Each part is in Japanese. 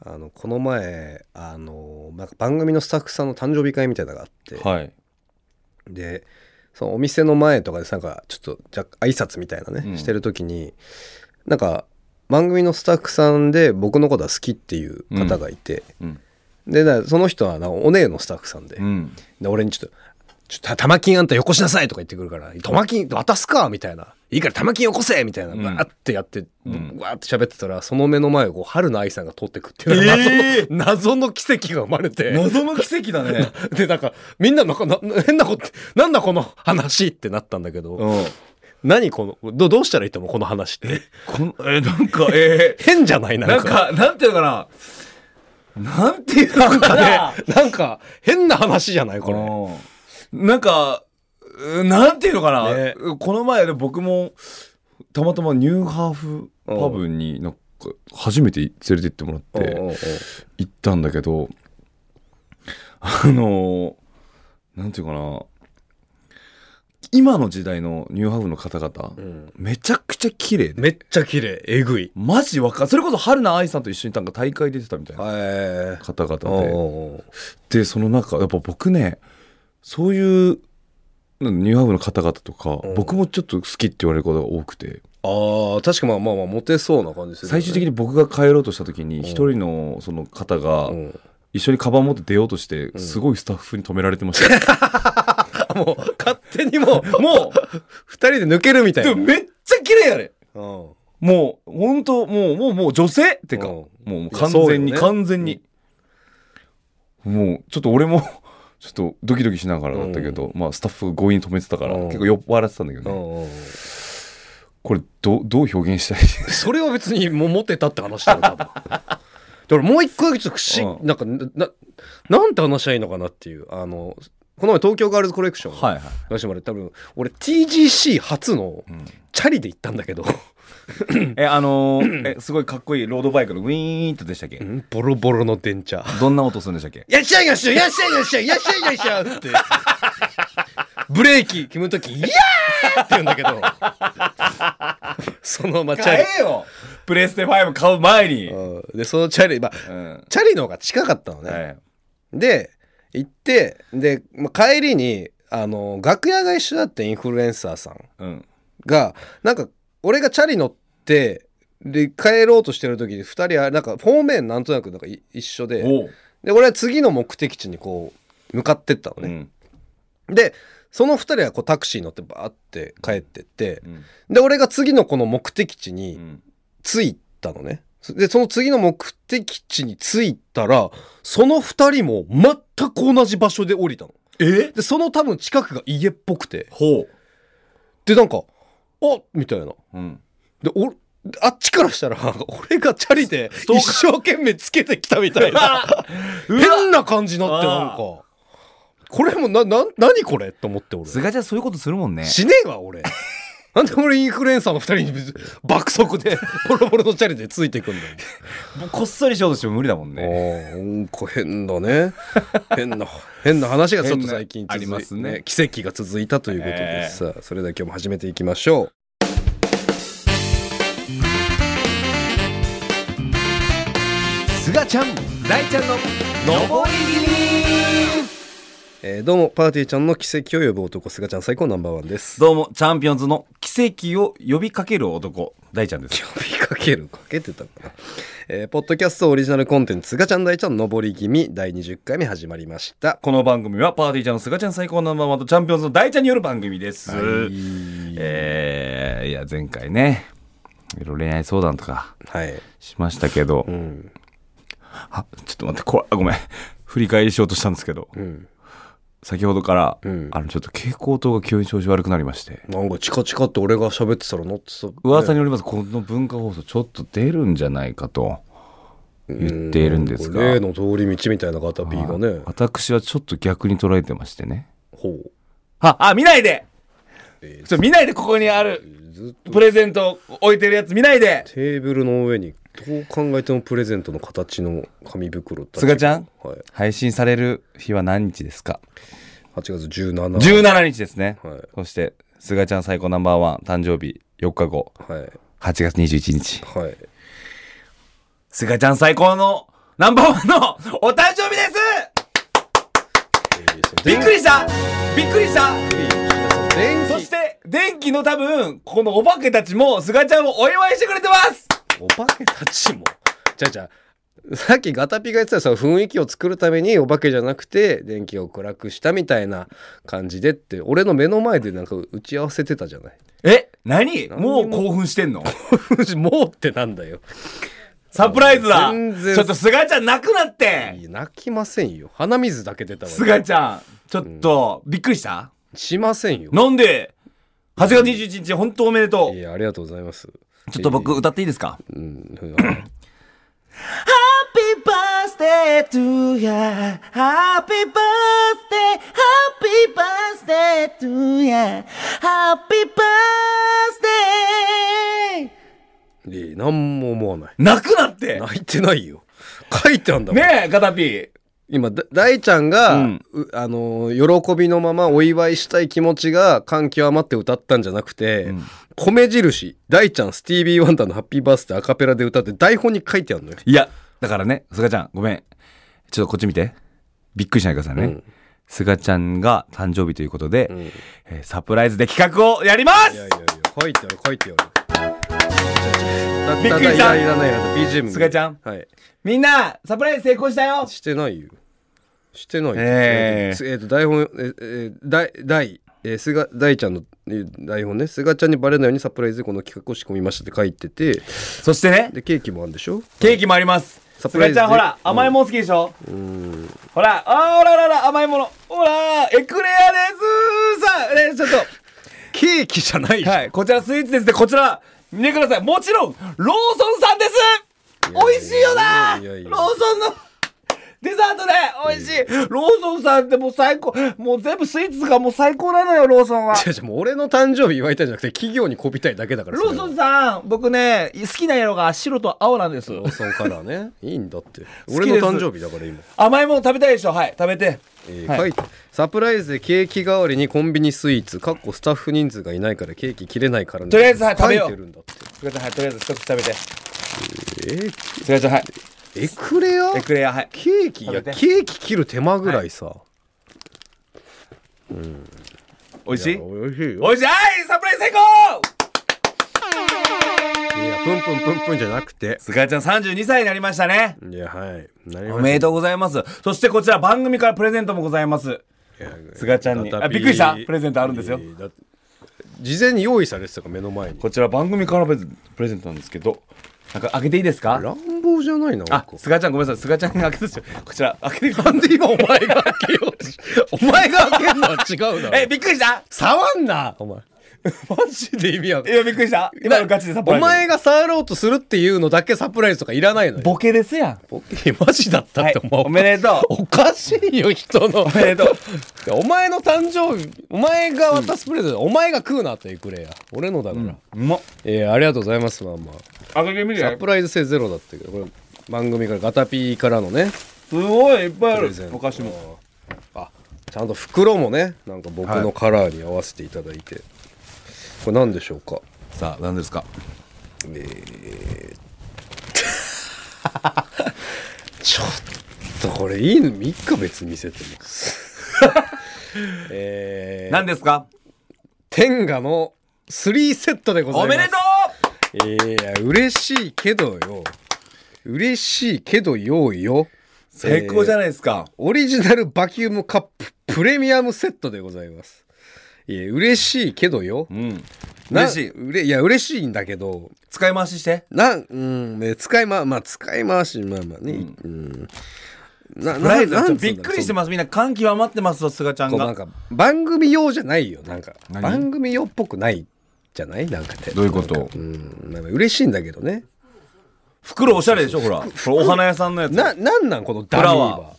あのこの前あのなんか番組のスタッフさんの誕生日会みたいなのがあって、はい。でそのお店の前とかでなんかちょっとじゃ挨拶みたいなね、うん。してる時になんか番組のスタッフさんで僕のことは好きっていう方がいて、うん。でだその人はなんかお姉のスタッフさんで,、うん。で俺にちょっと「ちょっと玉金あんたよこしなさい」とか言ってくるから「玉金渡すか」みたいな「いいから玉金よこせ」みたいなうん。バーってやって、うん。わーって喋ってたらその目の前をこう春の愛さんが通ってくっていう謎の,、えー。謎の奇跡が生まれて。謎の奇跡だね。でなんかみんななんかな変なことなんだこの話ってなったんだけど、うん。何このどどうしたらいいと思うこの話って？このえなんかえ 変じゃない？ー、ななんんかかなんていうのかな？なんていうのな？んかかなねなんか変な話じゃない？これ。うん。なんかうなんていうのかな、ね。この前で僕もたまたまニューハーフパブになんか初めて連れて行ってもらって行ったんだけどあのなんていうかな？今の時代のニューハーフの方々、うん。めちゃくちゃ綺麗で。めっちゃ綺麗。えぐい。マジわかんそれこそ春菜愛さんと一緒になんか大会出てたみたいなはい方々で、でその中やっぱ僕ねそういうニューハーフの方々とか、うん。僕もちょっと好きって言われることが多くて。あー確かまあまあまあモテそうな感じするよね。最終的に僕が帰ろうとした時にん。一人のその方がうん。一緒にカバン持って出ようとしてん。すごいスタッフに止められてました、あ もう勝手にもうも二人で抜けるみたいな。めっちゃ綺麗やれうん。もう本当もうもうもう女性？ってか、うん。もう完全に、ね完全に、もうちょっと俺もちょっとドキドキしながらだったけど、まあスタッフが強引に止めてたから、うん。結構酔っ払ってたんだけどね、うんうんうん。これどうどう表現したい？それは別にもうモテたって話だよ多分。だからもう一個だけちょっと不思議、うん。なんかななんて話しゃいいのかなっていうあのこの前東京ガールズコレクションはいはい、出してもらって多分俺 TGC 初のうん。チャリで行ったんだけど、えあのーえすごいかっこいいロードバイクのウィーンとでしたっけ、うんボロボロの電車どんな音するんでしたっけ「やっしゃいやっしゃいやっしゃいやっしゃいやっしゃいやっしゃい」ってブレーキ決む時「イヤー!」って言うんだけどそのままチャリ買えよプレステ5買う前に、うんでそのチャリまあうんチャリの方が近かったのね、はいで行ってで、まあ、帰りにあの楽屋が一緒だってインフルエンサーさんうんがなんか俺がチャリ乗ってで帰ろうとしてる時に2人はなんか方面なんとなくなんかい一緒でで俺は次の目的地にこう向かってったのね、うん。でその2人はこうタクシー乗ってバーって帰ってってうん。で俺が次のこの目的地うにん。着いたのね。でその次の目的地に着いたらその2人も全く同じ場所で降りたの。え？でその多分近くが家っぽくて。ほでなんか「あみたいな。う、うん、でおあっちからしたら俺がチャリで一生懸命つけてきたみたいな。変な感じになってなんか。これもなな何これ？と思って俺。菅ちゃんそういうことするもんね。しねえわ俺なんで俺インフルエンサーの二人に爆速で ボロボロのチャリでついていくんだよ。こっそりしようとしても無理だもんね。ああなんか変だね。変な変な話がちょっと最近ありますね。奇跡が続いたということでさあそれでは今日も始めていきましょう。すがちゃん大ちゃんの上りえーどうもパーティーちゃんの奇跡を呼ぶ男すがちゃん最高ナンバーワンです。どうもチャンピオンズの奇跡を呼びかける男大ちゃんです。呼びかける？かけてたかな、えーポッドキャストオリジナルコンテンツすがちゃん大ちゃん上り気味第20回目始まりました。この番組はパーティーちゃんのすがちゃん最高ナンバーワンとチャンピオンズの大ちゃんによる番組です、えー、いや前回ねいろいろ恋愛相談とかはい。しましたけど、うん。あちょっと待って怖い。ごめん。振り返りしようとしたんですけど。うん先ほどから、うん。あのちょっと蛍光灯が急に調子悪くなりまして。なんかチカチカって俺が喋ってたら乗ってた噂によりますこの文化放送ちょっと出るんじゃないかと言っているんですが。例の通り道みたいなガタピーがね。私はちょっと逆に捉えてましてね。ほう。ああ見ないで！えーちょ見ないでここにあるプレゼント置いてるやつ見ないで！テーブルの上にどう考えてもプレゼントの形の紙袋すがちゃん？はい。配信される日は何日ですか？8月17 17日ですね、はい。そしてすがちゃん最高ナンバーワン誕生日4日後。はい。8月21日。はい。すがちゃん最高のナンバーワンのお誕生日です！びっくりした！びっくりした！そして、電気の多分、このお化けたちも、すがちゃんをお祝いしてくれてますお化けたちも。じゃあじゃあさっきガタピが言ってたその雰囲気を作るためにお化けじゃなくて電気を暗くしたみたいな感じでって俺の目の前でなんか打ち合わせてたじゃない。え？何？も。もう興奮してんの？もうってなんだよ。サプライズだ！全然。ちょっとすがちゃん泣くなって泣きませんよ。鼻水だけ出たわ。すがちゃん、ちょっと、びっくりした？しませんよ。なんで ?8 月21日、本当おめでとう。いやありがとうございますちょっと僕、歌っていいですかうん、Happy birthday to ya Happy birthday Happy birthday to ya Happy birthday いや何も思わない泣くなって泣いてないよ書いてあんだもん、ねえ、ガタピー。今だ大ちゃんが、うんうあのー喜びのままお祝いしたい気持ちが感極まって歌ったんじゃなくて、ん米印大ちゃんスティービー・ワンダーの「ハッピーバースデー」アカペラで歌って台本に書いてあるのよいや、だからね、すがちゃん、ごめん。ちょっとこっち見て。びっくりしないでくださいね。うんすがちゃんが誕生日ということで、んえーサプライズで企画をやりますいやいやいや書いてある書いてあるびっくりした。だだいらないやつ BGM すがちゃん。はい。みんな、サプライズ成功したよ。してないよ。してないよ。えー。えーえーと台本えーえー大大えー菅大ちゃんのえー台本ね。菅ちゃんにバレないようにサプライズでこの企画を仕込みましたって書いてて。そしてね、でケーキもあるんでしょ？ケーキもあります。サプライズで。すがちゃん、ほら、うん。甘いもん好きでしょ？うん。ほら、あー、ほらほらほら、甘いもの。ほら、エクレアです。さあ、ね、ちょっ ケーキじゃないはい、こちらスイーツです。ね。こちら、見てください。もちろん、ローソンさんです。美味しいよな。ローソンのデザートで美味しい。ローソンさんってもう最高。もう全部スイーツがもう最高なのよ、ローソンは。違う違うもう俺の誕生日祝いたいんじゃなくて企業にこびたいだけだからローソンさん、僕ね、好きな色が白と青なんです。ローソンカラーね。いいんだって。俺の誕生日だから今、甘いもの食べたいでしょ。はい、食べて。はい。えー書いてサプライズでケーキ代わりにコンビニスイーツ。かっこスタッフ人数がいないからケーキ切れないからね。とりあえずはい食べよう。てるんだって。とりあえず一つ食べて。えーすがちゃん、はい。エクレア？エクレア、はい。ケーキいやケーキ切る手間ぐらいさ、美味しい？いや美味しいよ。美味しいはい？サプライズ成功プンプンプンプンじゃなくて。すがちゃん32歳になりましたね。いやはい。おめでとうございます。そしてこちら番組からプレゼントもございます。いやすがちゃんに。あびっくりした。プレゼントあるんですよ。事前に用意されてたから目の前に。こちら番組からプレゼントなんですけど、なんか開けていいですか？乱暴じゃないなあ、すがちゃんごめんなさい。すがちゃんが開けてですよ。こちら開けてなんで今お前が開けようお前が開けるの？は違うだい。ろ え、びっくりした？触んなお前 マジで意味わかんない今びっくりした今のガチでサプライズ。お前が触ろうとするっていうのだけサプライズとかいらないのよボケですやん。ボケ？マジだったって、はいもうおめでとうおかしいよ人のおめでとう。お 前の誕生日お前が渡すプレゼント、お前が食うなってくれや俺のだから、うまっ。えーありがとうございますまあまあ開けてみて。サプライズ性ゼロだったけどこれ番組からガタピーからのねすごいいっぱいあるプレゼン。トお菓子も。あちゃんと袋もねなんか僕のカラーに合わせていただいて、これ何でしょうか？さあ、何ですか？ちょっとこれいいの3日別に見せてますえー、何ですか？天下の3セットでございます。おめでとう！いや嬉しいけどよ。嬉しいけどよいよ。最高じゃない、ないですか。オリジナルバキュームカッププレミアムセットでございますいや嬉しいけどよ。うん。な嬉しい。うれいや嬉しいんだけど。使い回しして。なんうんね使いままあ使い回しまあまあね。うん、なプライズなんびっくりしてます。みんな感極まってますわ、すがちゃんが。なんか番組用じゃないよ。なんか何？番組用っぽくないじゃないなんかて。どういうこと？なんかうん。まあまあ嬉しいんだけどね。袋おしゃれでしょ、ほら。これお花屋さんのやつ。ななんなんこのダミーフラワは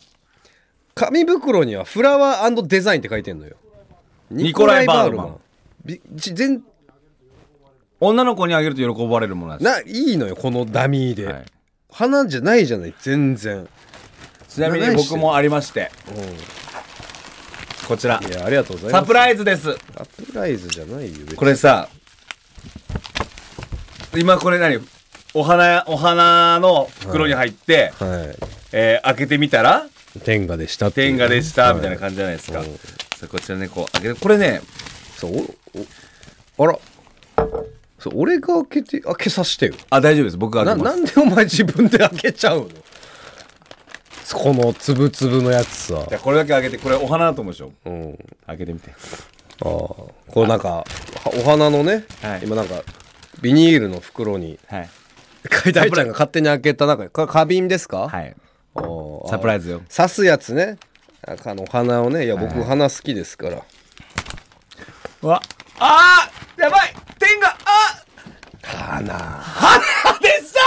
紙袋にはフラワーデザインって書いてんのよニコライバールマン。全女の子にあげると喜ばれるものなんです。ないいのよこのダミーで、はい。花じゃないじゃない全然、ちなみに僕もありまして、こちら。う。ん、いやありがとうございます。サプライズです。サプライズじゃないよこれさ、今これ何？お花や、お花の袋に入って、はい。えー開けてみたら？天下でした天ね下でしたみたいなは感じじゃないですか、うんこちらねこう開けてこれねそうおおあら。そう俺が開けて開けさせてよ。あ大丈夫です。僕がな開けます。なんでお前自分で開けちゃうの？このつぶつぶのやつさ。じゃあこれだけ開けてこれお花だと思うでしょ。うん。開けてみて。ああ。これなんかはお花のね、はい。今なんかビニールの袋にはい。大ちゃんが勝手に開けた中か花瓶ですか、はい。ああ。サプライズよ。刺すやつねああのお花をねいや僕花好きですから、うわあーやばい天があ花花でした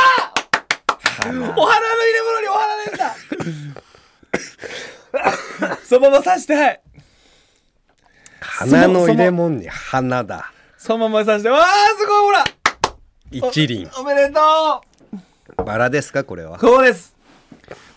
お花の入れ物にお花でしたそのまま刺してはい花の入れ物に花だそのまま刺してわあすごいほら一輪おめでとうバラですかこれはそうです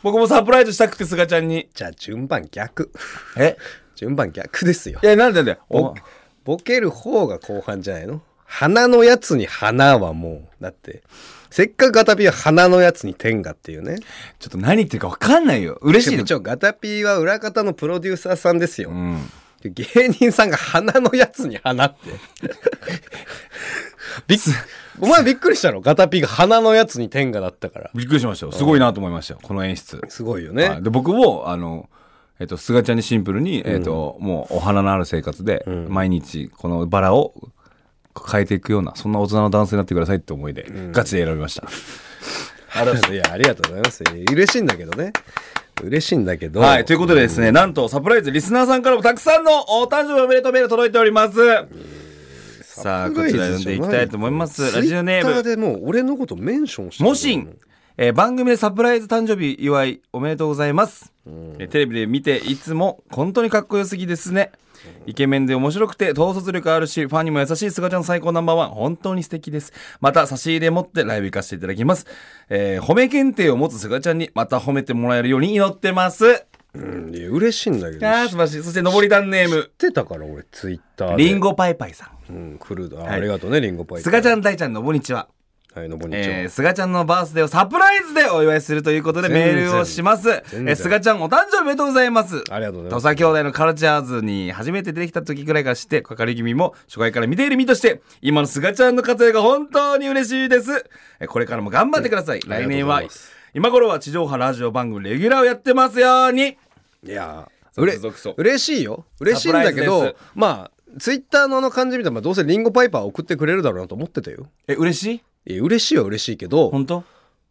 僕もサプライズしたくてすがちゃんに。じゃあ順番逆。え？順番逆ですよ。いやなんでなんだよボボケる方が後半じゃないの？花のやつに花はもうだって。せっかくガタピーは花のやつに天下っていうね。ちょっと何言ってるか分かんないよ。嬉しいの。一応ガタピーは裏方のプロデューサーさんですよ、うん芸人さんが花のやつに花って。びっお前びっくりしたの？ガタピーが花のやつに天下だったから。びっくりしましたよ。すごいなと思いましたよ。この演出。すごいよね、はい。で僕もあのえっと、すがちゃんにシンプルに、えっと、もうお花のある生活で、毎日このバラを変えていくような、そんな大人の男性になってくださいって思いで、ガチで選びました。あらいやありがとうございます。嬉しいんだけどね嬉しいんだけどはい、ということでですね、なんとサプライズリスナーさんからもたくさんのお誕生日おめでとうメール届いております。さあ、こちら読んでいきたいと思います。ラジオネーム、でもう俺のことメンションしてモシン。えー番組でサプライズ誕生日祝いおめでとうございます、えーテレビで見ていつも本当にかっこよすぎですね。イケメンで面白くて統率力あるしファンにも優しいすがちゃん最高ナンバーワン。本当に素敵です。また差し入れ持ってライブ行かせていただきます、えー褒め検定を持つすがちゃんにまた褒めてもらえるように祈ってます。うん。いや嬉しいんだけど。あー素晴らしい。そして上り段ネーム。知ってたから俺ツイッターで。リンゴパイパイさん。うん来るあ,、はい。ありがとうねリンゴパイすがちゃんん大ちゃんのこんにちははいのぼにちは、えー、すがちゃんのバースデーをサプライズでお祝いするということでメールをします。えー、すがちゃんお誕生日おめでとうございます。ありがとうございます土佐兄弟のカルチャーズに初めて出てきた時くらいから知って、かかり気味も初回から見ている身として、今のすがちゃんの活躍が本当に嬉しいです。えーこれからも頑張ってください。来年は今頃は地上波ラジオ番組レギュラーをやってますように。いや続うれ嬉しいよ嬉しいんだけどまあツイッターのあの感じ見たら、まあ、どうせリンゴパイパー送ってくれるだろうなと思ってたよえ、嬉しい？いや嬉しいは嬉しいけど本当？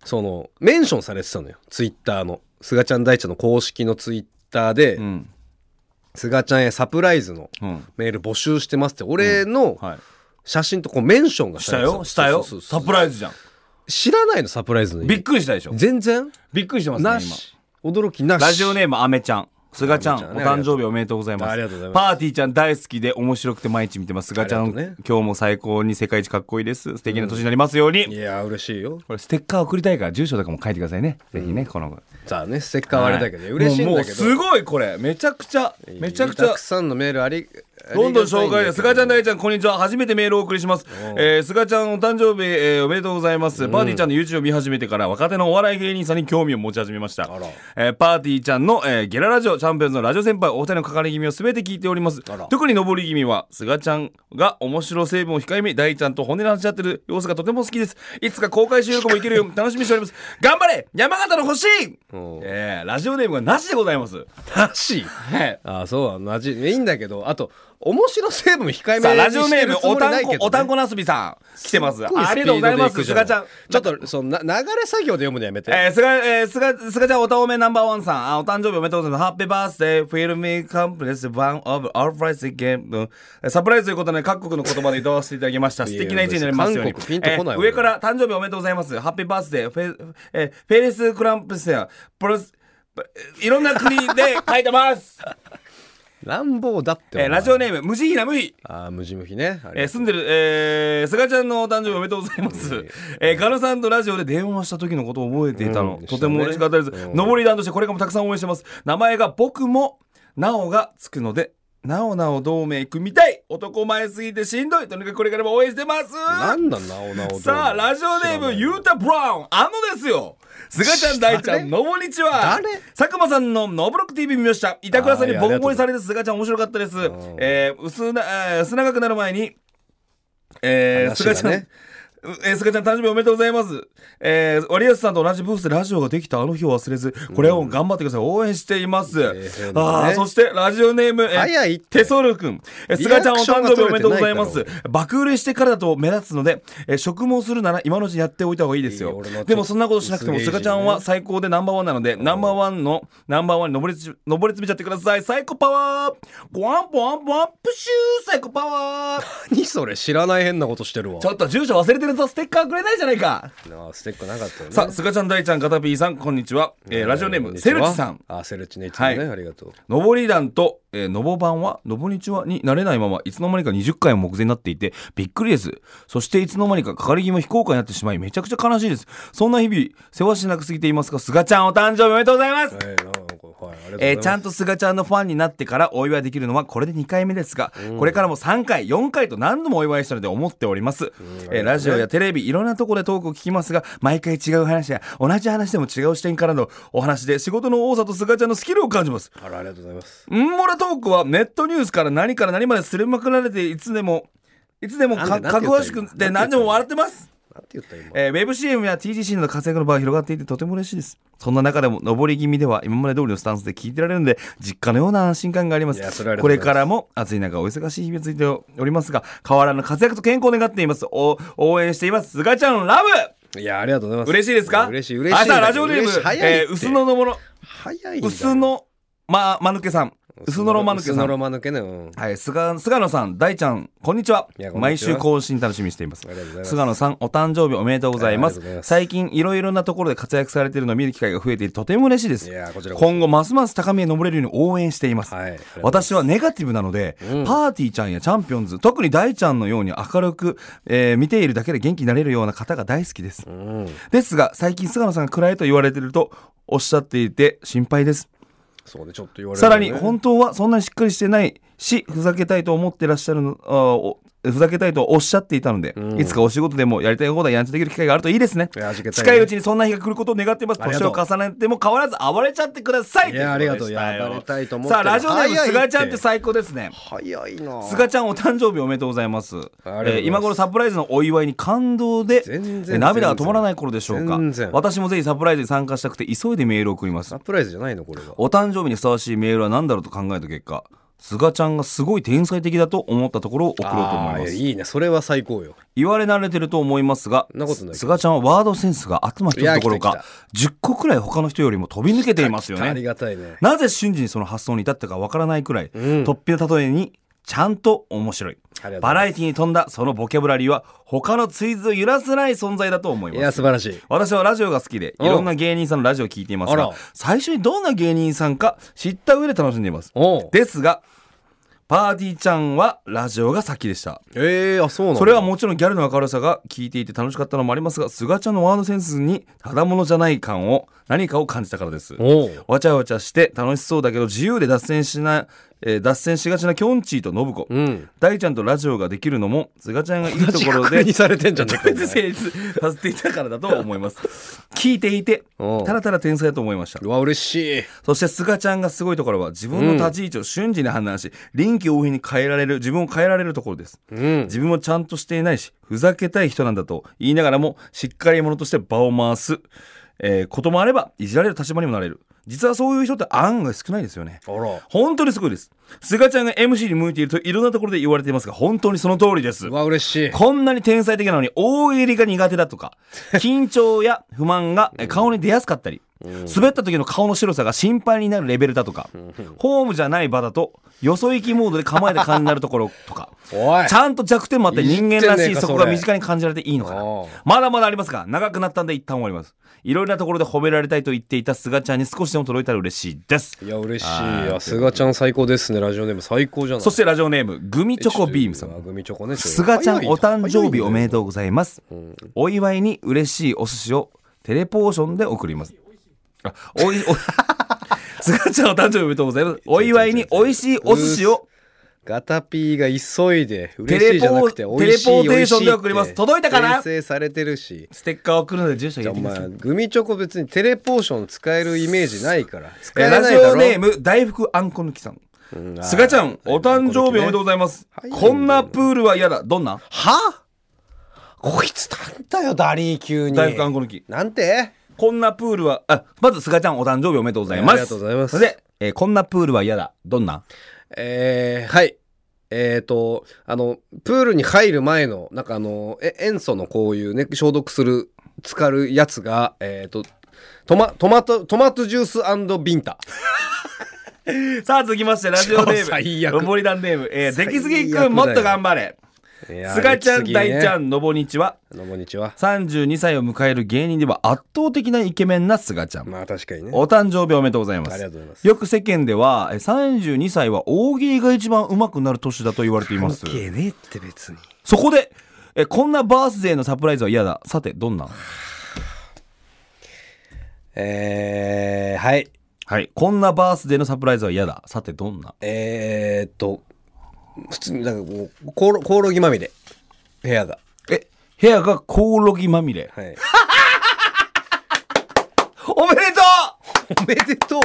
そのメンションされてたのよ。ツイッターの。すがちゃん大ちゃんの公式のツイッターで、うん。すがちゃんへサプライズのうん。メール募集してますって俺のはい。写真とこうメンションがしたよ？したよ？サプライズじゃん。知らないのサプライズの意味。びっくりしたでしょ？全然？びっくりしてますね、今。なし。驚きなし。ラジオネームあめちゃん。すがちゃん、お誕生日おめでとうございます。ありがとうございますパーティーちゃん大好きで面白くて毎日見てます。すがちゃん、今日も最高に世界一かっこいいです。素敵な年になりますように。いや嬉しいよこれステッカー送りたいから住所とかも書いてくださいね。ぜひね、この。さあねステッカーはあれだけど、はい嬉しいんもうもうだけどすごいこれ。めちゃくちゃ、めちゃくちゃたく。さんのメールありどんどん紹介で、すがちゃん大ちちゃん、こんにちは。初めてメールをお送りします。えー、すがちゃんお誕生日、えーおめでとうございます。パーティーちゃんの YouTube を見始めてから、若手のお笑い芸人さんに興味を持ち始めました。えーパーティーちゃんの、えーゲララジオ、チャンピオンズのラジオ先輩、お二人のかかり気味をすべて聞いております。特に上り気味は、すがちゃんが面白成分を控えめ、大ちゃんと本音で話し合ってる様子がとても好きです。いつか公開収録も行けるよう 楽しみにしております。頑張れ山形の星うんえー、ラジオネームがなしでございます。なし？はい。あそうなじいいんだけどあと面白成分控えめラジオネーム、おたんこ、おたんこなすびさん、来てます。ありがとうございます、すがちゃん。ちょっとそのな流れ作業で読むのやめて、えー、すが、えー、すが、すがちゃんおたおめナンバーワンさん、あ、お誕生日おめでとうございます。ハッピーバースデー、フィルミーカンプレス、ワンオブ、オーフライスゲーム。サプライズということで、各国の言葉で歌わせていただきました。素敵な一日になりますように。韓国ピンとこないわえー上から誕生日おめでとうございます。ハッピーバースデー、フェ、えー、フェレスクランプセア、プロス、いろんな国で書いてます。乱暴だってえー、ラジオネムーム、無慈悲な無比。あー無地無比ねえー住んでる、えー、すがちゃんのお誕生日おめでとうございます。えー、ガラさんとラジオで電話した時のことを覚えていたの、うんとても嬉しかったです。うん上り団としてこれからもたくさん応援してます。名前が僕も、なおがつくので、なおなお同盟組みたい。男前すぎてしんどい。とにかくこれからも応援してます。なんだなおなおさあラジオネームユータ・ブラウン。あのですよ。菅ちゃん大ちゃ誰んのぼにちは。誰？佐久間さんのノブロック TV 見ました。板倉さんにボコボコにされて菅ちゃん面白かったです。んえー薄なえー薄長くなる前にえー、話菅ちゃん、えー、菅ちゃん誕生日おめでとうございます。えー、割安さんと同じブースでラジオができたあの日を忘れず、これを頑張ってください。応援しています。えーああ、ねそしてラジオネーム、えー早いテソル君。えー、リ菅ちゃんお誕生日おめでとうございます。爆売れしてからだと目立つので、えー、植毛するなら今のうちにやっておいた方がいいですよいいよ俺の。でもそんなことしなくても、薄毛菅ちゃんは最高でナンバーワンなので、ナンバーワンの、ナンバーワンに登りつ、登り詰めちゃってください。サイコパワーボワンボワンボワンプシューサイコパワー 何それ？知らない変なことしてるわちょっと住所忘れてるぞステッカーくれないじゃないかステッカーなかったよねさあ、菅ちゃん大ちゃん、ガタピーさん、こんにちは。えーラジオネーム、セルチさん。あセルチねいつもね、はいありがとうのぼり団と、えーのぼ版は、のぼにちはになれないまま、いつの間にか20回も目前になっていて、びっくりです。そして、いつの間にか、かかり気も非公開になってしまい、めちゃくちゃ悲しいです。そんな日々、世話しなくすぎていますが、菅ちゃんお誕生日おめでとうございます。えーえーちゃんと菅ちゃんのファンになってからお祝いできるのはこれで2回目ですが、これからも3回4回と何度もお祝いしたので思っております、えーラジオやテレビいろんなところでトークを聞きますが毎回違う話や同じ話でも違う視点からのお話で仕事の多さと菅ちゃんのスキルを感じます。あらありがとうございます。んもらトークはネットニュースから何から何まですりまくられていつでもいつでもかかぐわしくて何でも笑ってますなんて言った今、えーウェブ CM や TGC など活躍の場が広がっていてとても嬉しいです。そんな中でも上り気味では今まで通りのスタンスで聞いてられるので実家のような安心感があります。ことれからも暑い中お忙しい日々続いておりますが変わらぬ活躍と健康を願っています。お応援しています。菅ちゃんラブ！いやありがとうございます。嬉しいですか？嬉しい嬉しいあさあラジオネームえー薄野のもの早い薄野ままぬけさん薄野ろまぬけさん。薄野ろまぬけねうん。はい、菅菅野さん、大ちゃん、こんにちは。毎週更新楽しみにしています。菅野さん、お誕生日おめでとうございます。ます。最近、いろいろなところで活躍されているのを見る機会が増えていて、とても嬉しいです。今後、ますます高みへ登れるように応援しています。はいます。私はネガティブなので、うん。パーティーちゃんやチャンピオンズ、特に大ちゃんのように明るく、えー見ているだけで元気になれるような方が大好きです。うん。ですが、最近菅野さんが暗いと言われているとおっしゃっていて心配です。そうねちょっと言われるさらに本当はそんなにしっかりしてないしふざけたいと思ってらっしゃるのあふざけたいとおっしゃっていたので、うん。いつかお仕事でもやりたい放題やんちゃできる機会があるといいですね。ね。近いうちにそんな日が来ることを願っています。年を重ねても変わらず暴れちゃってください。いやありがとう。や暴れたいと思ってる。さあラジオネーム早いって。菅ちゃんって最高ですね。早いな。菅ちゃんお誕生日おめでとうございます。いえー今頃サプライズのお祝いに感動で全然えー涙が止まらない頃でしょうか。全然。私もぜひサプライズに参加したくて急いでメールを送ります。サプライズじゃないのこれがお誕生日にふさわしいメールは何だろうと考えた結果菅ちゃんがすごい天才的だと思ったところを送ろうと思います。いいね。それは最高よ。言われ慣れてると思いますが菅ちゃんはワードセンスが頭一つどころか10個くらい他の人よりも飛び抜けていますよありねがたいね。なぜ瞬時にその発想に至ったかわからないくらい、うん。突飛な例えにちゃんと面白い。バラエティに富んだそのボキャブラリーは他のツイズを揺らせない存在だと思いいます。や素晴らしい。私はラジオが好きでいろんな芸人さんのラジオを聞いていますが最初にどんな芸人さんか知った上で楽しんでいます。ですがパーティーちゃんはラジオが先でした。えー、あそうなんだ。それはもちろんギャルの明るさが聞いていて楽しかったのもありますが菅ちゃんのワードセンスにただものじゃない感を何かを感じたからです。わちゃわちゃして楽しそうだけど自由で脱線しな、えー脱線しがちなきょんちぃと信子、うん。大ちゃんとラジオができるのも菅ちゃんがいいところ確で認されて 成立させていたからだと思います。聞いていてただただ天才だと思いました。うわ嬉しい。そして菅ちゃんがすごいところは自分の立ち位置を瞬時に判断し、臨機応変に変えられる自分を変えられるところです。うん。自分もちゃんとしていないしふざけたい人なんだと言いながらもしっかり者として場を回す、えーこともあればいじられる立場にもなれる実はそういう人って案外少ないですよね。本当にすごいです。菅ちゃんが MC に向いているといろんなところで言われていますが本当にその通りです。うわ嬉しい。こんなに天才的なのに大喜利が苦手だとか 緊張や不満がえ顔に出やすかったり、滑った時の顔の白さが心配になるレベルだとか、ホームじゃない場だとよそ行きモードで構えた感じになるところとかちゃんと弱点もあって人間らしいそこが身近に感じられていいのかな。まだまだありますが長くなったんで一旦終わりますいろいろなところで褒められたいと言っていた菅ちゃんに少しでも届いたら嬉しいです。いや嬉しい。菅ちゃん最高ですねラジオネーム最高じゃない。そしてラジオネームグミチョコビームさん。あグミチョコね菅ちゃんお誕生日おめでとううございます、お祝いに嬉しいお寿司をテレポーションで送ります。あおいお 菅ちゃんお誕生日おめでとうございます。お祝いに美味しいお寿司をガタピーが急いで嬉しいじゃなくてテレポ美味しいテレポーテーションで送ります。届いたかな？訂正されてるし。ステッカー送るので住所じゃあお言ってきます前グミチョコ別にテレポーション使えるイメージないから使えないだろ？オネーム大福あんこ抜きさん。うんすがちゃんお誕生日おめでとうごうざいます、はい。こんなプールは嫌だ。どんな？は？こいつなんだよダリー急に。大福あんこ抜き。なんて？こんなプールはあまずすがちゃんお誕生日おめでとうございます。ありがとうございます。それで、えーこんなプールは嫌だ。どんな？えー、はい。えーとあのプールに入る前のなんかあのえ塩素のこういうね消毒する浸かるやつがえーとトマトマトトマトジュースビンタ。さあ続きましてラジオネーム。最悪。ロボリダンネーム、えー、出来すぎくんもっと頑張れすがちゃん、大ちゃんんのぼにちは。どうもこんにちは。32歳を迎える芸人では圧倒的なイケメンなすがちゃん、まあ確かにね。お誕生日おめでとうございます。ありがとうございます。よく世間ではえ32歳は大喜利が一番上手くなる年だと言われています。関係ねえって別に。そこでえこんなバースデーのサプライズは嫌だ。さてどんな？えー、はい。はい。こんなバースデーのサプライズは嫌だ。さてどんな？えー、っと普通になんかもうコオロコオロギまみれ。部屋が。え部屋がコオロギまみれ？はい。おめでとおめでとう！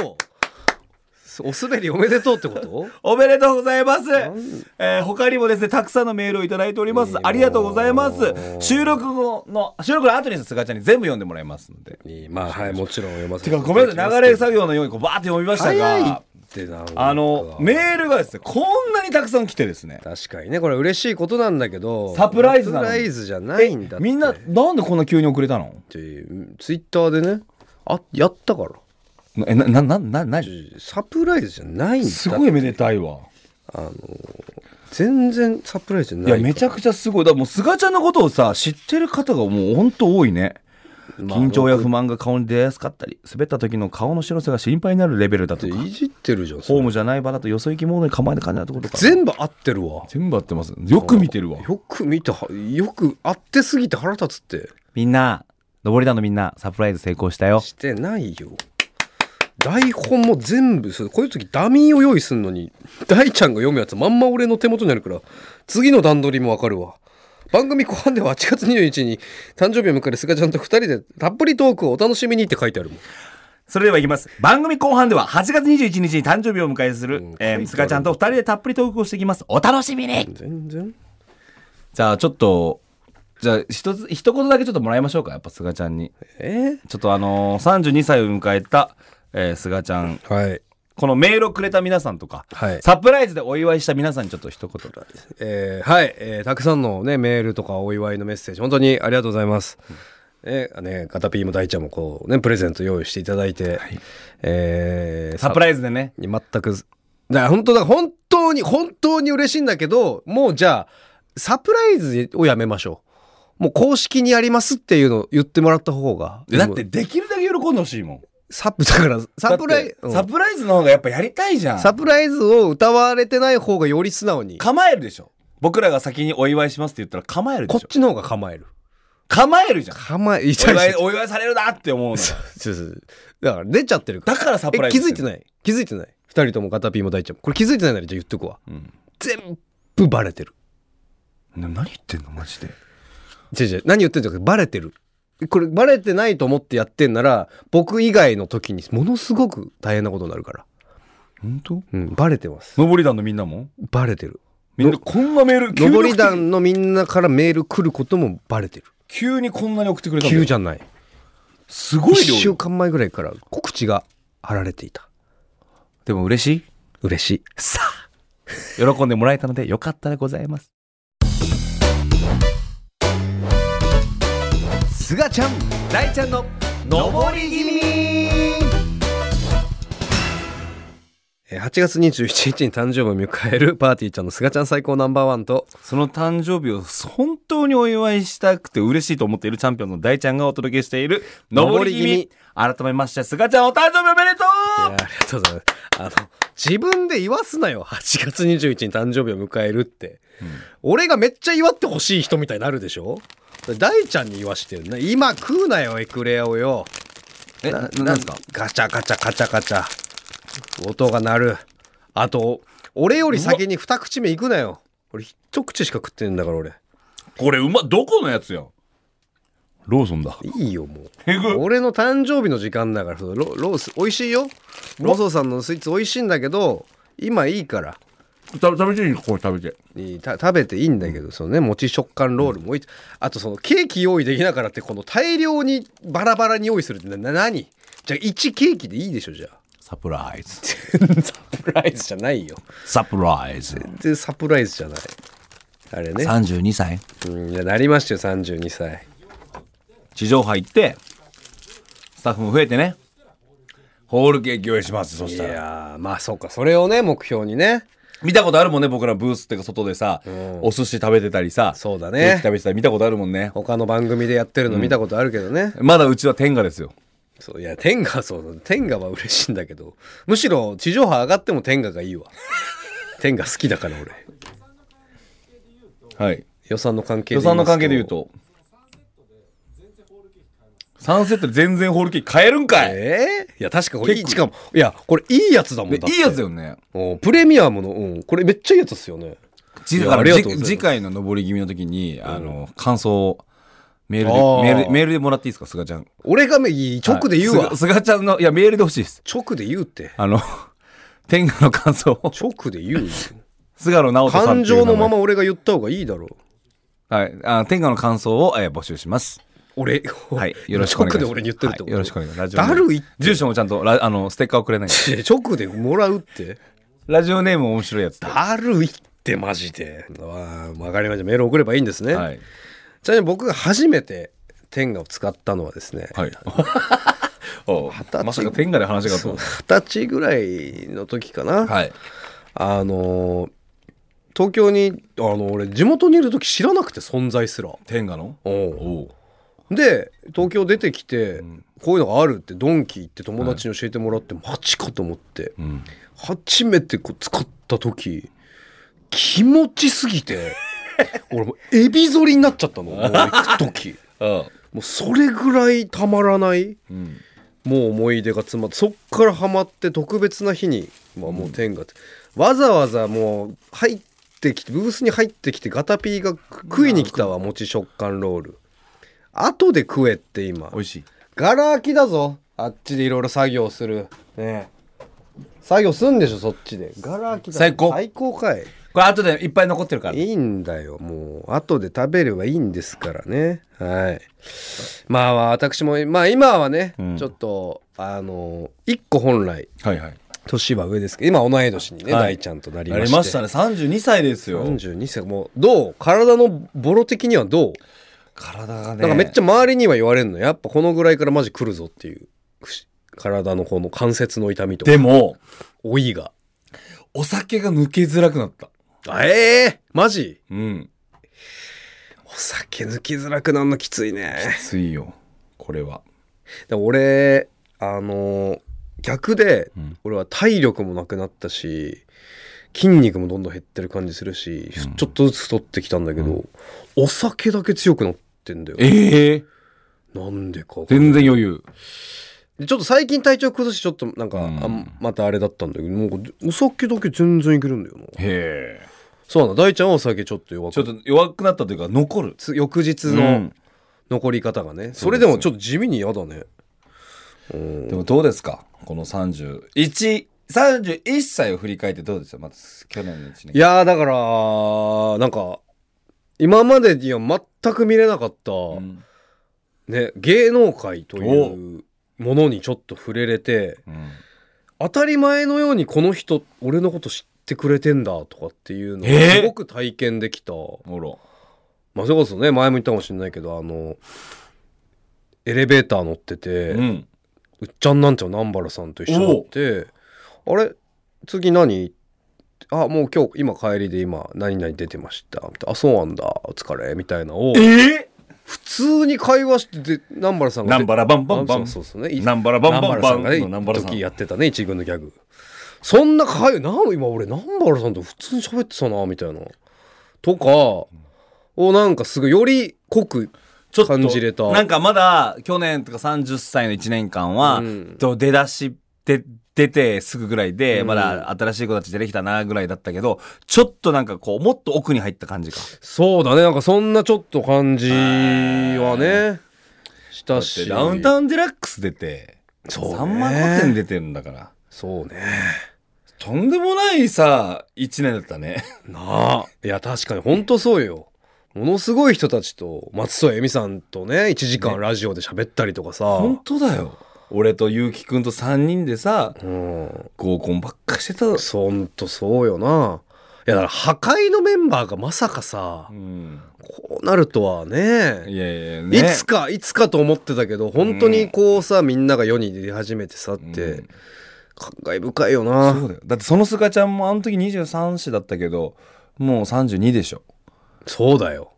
お滑りおめでとうってこと？うおめでとうございます、えー他にもですねたくさんのメールをいただいております。ありがとうございます。収録後の収録の後にすがちゃんに全部読んでもらいますので。まあはいもちろん読ませてかごめんなさい流れ作業のようにこうバーって読みました早い。がってなあのメールがですねこんなにたくさん来てですね。確かにねこれ嬉しいことなんだけどサプライズなのサプライズじゃないんだって。みんななんでこんな急に遅れたの？ってツイッターでねあやったから。えなななななサプライズじゃないんだすごいめでたいわ。全然サプライズじゃないいやめちゃくちゃすごい。だからもう菅ちゃんのことをさ知ってる方がもうほんと多いね。まあ緊張や不満が顔に出やすかったり滑った時の顔の白さが心配になるレベルだとか。いじってるじゃんホームじゃない場だとよそ行きモードに構えた感じなところとか全部合ってるわ。全部合ってますよく見てるわ。よく見てはよく合ってすぎて腹立つって。みんな登り団のみんなサプライズ成功したよ。してないよ。台本も全部こういう時ダミーを用意すんのに大ちゃんが読むやつまんま俺の手元にあるから次の段取りもわかるわ番組後半では8月21日に誕生日を迎えるすがちゃんと2人でたっぷりトークをお楽しみにって書いてあるもん。それではいきます。番組後半では8月21日に誕生日を迎えする、うん。えー、菅ちゃんと2人でたっぷりトークをしていきます。お楽しみに。全然。じゃあちょっとじゃあ一つ一言だけちょっともらいましょうか。やっぱ菅ちゃんに。えちょっとあのー、32歳を迎えた、えー、菅ちゃん。ー、はいこのメールをくれた皆さんとか、はい。サプライズでお祝いした皆さんにちょっと一言。えーはい、えーたくさんのねメールとかお祝いのメッセージ本当にありがとうございます。ね、ね、ガタピーも大ちゃんもこうねプレゼント用意していただいて、えーサプライズでね。に全くだから本当だ本当に本当に嬉しいんだけどもうじゃあサプライズをやめましょう。もう公式にやりますっていうのを言ってもらった方が。だってできるだけ喜んでほしいもんサプだからサプライだってうん。サプライズの方がやっぱやりたいじゃん。サプライズを歌われてない方がより素直に。構えるでしょ。僕らが先にお祝いしますって言ったら構えるでしょ。こっちの方が構える。構えるじゃん。構えいお祝いお祝いされるなって思うのがそうそうだから出ちゃってるから。だからサプライえズ気づいてない？気づいてない？二人ともガタピーも大ちゃんもこれ気づいてないならじゃあ言っとくわ。うん。全部バレてる。な何言ってんの？マジで。違う違う。何言ってんじゃなくてバレてるこれバレてないと思ってやってんなら僕以外の時にものすごく大変なことになるから。本当？うんバレてます。登り団のみんなも？バレてる。みんなこんなメール上り団のみんなからメール来ることもバレてる。急にこんなに送ってくれた急じゃない。すごい1量週間前ぐらいから告知が貼られていた。でも嬉しい？嬉しい。さあ。喜んでもらえたのでよかったでございますすがちゃん大ちゃんの上り気味。えー8月21日に誕生日を迎えるパーティーちゃんのすがちゃん最高ナンバーワンとその誕生日を本当にお祝いしたくて嬉しいと思っているチャンピオンの大ちゃんがお届けしている上り気味。改めましてすがちゃんお誕生日おめでといやありがとうございます。あの自分で言わすなよ。8月21日に誕生日を迎えるって、俺がめっちゃ祝ってほしい人みたいになるでしょ？大ちゃんに言わしてるね。今食うなよエクレアをよ。えななんですか？ガチャガチャガチャガチャ。音が鳴る。あと俺より先に二口目いくなよ。俺一口しか食ってんだから俺。これうまどこのやつやんローソンだ。いいよもう。俺の誕生日の時間だからロロース美味しいよ。ローソンさんのスイーツ美味しいんだけど今いいから食べていいこれ食べて。いいた食べていいんだけどそのね餅食感ロールも置い。てあとそのケーキ用意できながらってこの大量にバラバラに用意するってなな何？じゃあ1ケーキでいいでしょじゃあ。サプライズ。サプライズじゃないよ。サプライズ。全然サプライズじゃない。あれね。32歳。うんいやなりましたよ32歳。地上波行ってスタッフも増えてね。ホールケーキ用意します。そいしたら。やーまあそうか。それをね目標にね見たことあるもんね僕らブースっていうか外でさ、お寿司食べてたりさそうだね。ケーキ食べてたり見たことあるもんね。他の番組でやってるの見たことあるけどね、まだうちは天下ですよ。そういや天下そう天下は嬉しいんだけどむしろ地上波上がっても天下がいいわ。天下好きだから俺。はい。予算の関係予算の関係で言うと3セットで全然ホールケーキ買えるんかい、えー、いや確かこれいいしかもいやこれいいやつだもんいいやつだよね。うんプレミアムの、うん、これめっちゃいいやつっすよね。次回の上り気味の時に、あの感想をメールでメールでメールでもらっていいですか？菅ちゃん。俺がめいい直で言うわ、はい。菅菅ちゃんのいやメールで欲しいです。直で言うって。あの 天下の感想を。直で言うよ。菅野直人さん感情のまま俺が言った方がいいだろう。はい。あ天下の感想を、えー募集します俺はいよろしくお願いします。直で俺に言ってるってこと、はいよろしくお願いします。だム。るい住所もちゃんとラあのステッカー送れない。直でもらうって？ラジオネーム面白いやつ。でだるいってマジで。わあ分かりました。メール送ればいいんですね、はい。ちなみに僕が初めて天下を使ったのはですね。はい。まさか天下で話が二十歳ぐらいの時かな、はい。あのー東京にあの俺地元にいる時知らなくて存在すら。天下の？おう。おうで東京出てきて、こういうのがあるってドンキ行って友達に教えてもらって、マジかと思って、うん。初めてこう使った時気持ちすぎて 俺もうエビ反りになっちゃったの。もう行く時。あもうそれぐらいたまらないうん。もう思い出が詰まってそっからハマって特別な日に、まあ、もう天下って、わざわざもう入ってきてブースに入ってきてガタピーが食いに来たわ餅食感ロール後で食えって今。美味しい。ガラ空きだぞ。あっちでいろいろ作業する。ね。え作業すんでしょそっちで。ガラ空きだ最高。最高かい。これ後でいっぱい残ってるから。いいんだよ。もう後で食べればいいんですからね。はい。まあまあ私もまあ今はね、うん。ちょっとあの一個本来はいはい。年は上ですけど今同い年にね、はい。大ちゃんとなりなまして。りましたね。32歳ですよ。42歳。もうどう？体のボロ的にはどう、体がね。なんかめっちゃ周りには言われるの。やっぱこのぐらいからマジ来るぞっていう。体のこの関節の痛みとか。でも老いが。お酒が抜けづらくなった。あええマジ？うん。お酒抜きづらくなるのきついね。きついよ。これは。で俺あの逆で、ん。俺は体力もなくなったし筋肉もどんどん減ってる感じするし、ちょっとずつ太ってきたんだけど、お酒だけ強くなってんだよ。ええ。なんでか全然余裕。でちょっと最近体調崩しちょっとなんか、うん。あんまたあれだったんだけどなんかお酒だけ全然いけるんだよな。へえ。そうな。んだ大ちゃんはお酒ちょっと弱くちょっと弱くなったというか残る。つ翌日のうん。残り方がね、そそうですれでもちょっと地味に嫌だね。うん。でもどうですか？この3131歳を振り返ってどうですよ？まず去年の1年。いやーだからなんか今までには全く見れなかった、うん。ね、芸能界というものにちょっと触れれてうん。当たり前のようにこの人俺のこと知ってくれてんだとかっていうのをえー？すごく体験できた、おろ。まあそれこそね。前も言ったかもしれないけどあのエレベーター乗ってて、ううんっちゃんなんちゃん南原さんと一緒になって「あれ？次何?」あもう今日今帰りで今何々出てました」みたいなあそうなんだ。お疲れ」みたいなのをえ普通に会話してて南原さんが南原バンバンバン。あそうそうそうね。南原バンバンバン南原さんがね時やってたね一軍のギャグ。そんな会話なん今俺南原さんと普通に喋ってたなみたいな。とかをなんかすごいより濃くちょっと感じれた。なんかまだ去年とか30歳の1年間は、うん。と出だしで出てすぐぐらいで、うん。まだ新しい子たち出てきたなぐらいだったけど、ちょっとなんかこう、もっと奥に入った感じか。そうだね。なんかそんなちょっと感じはね。したし。ダウンタウンデラックス出て、そうね。3万5点出てるんだから。そうね。とんでもないさ、1年だったね。なあ。いや確かに本当そうよ。ものすごい人たちと松任谷由実さんとね1時間ラジオで喋ったりとかさ、本当だよ。俺とゆうきくんと3人でさ、うん合コンばっかしてた。そんとそうよないやだから破壊のメンバーがまさかさうん。こうなるとはいねやいや、ね。いつかいつかと思ってたけど本当にこうさ、みんなが世に出始めてさって、うん感慨深いよなそうだよ。だってそのすがちゃんもあの時23歳だったけど、もう32でしょ。そうだよ。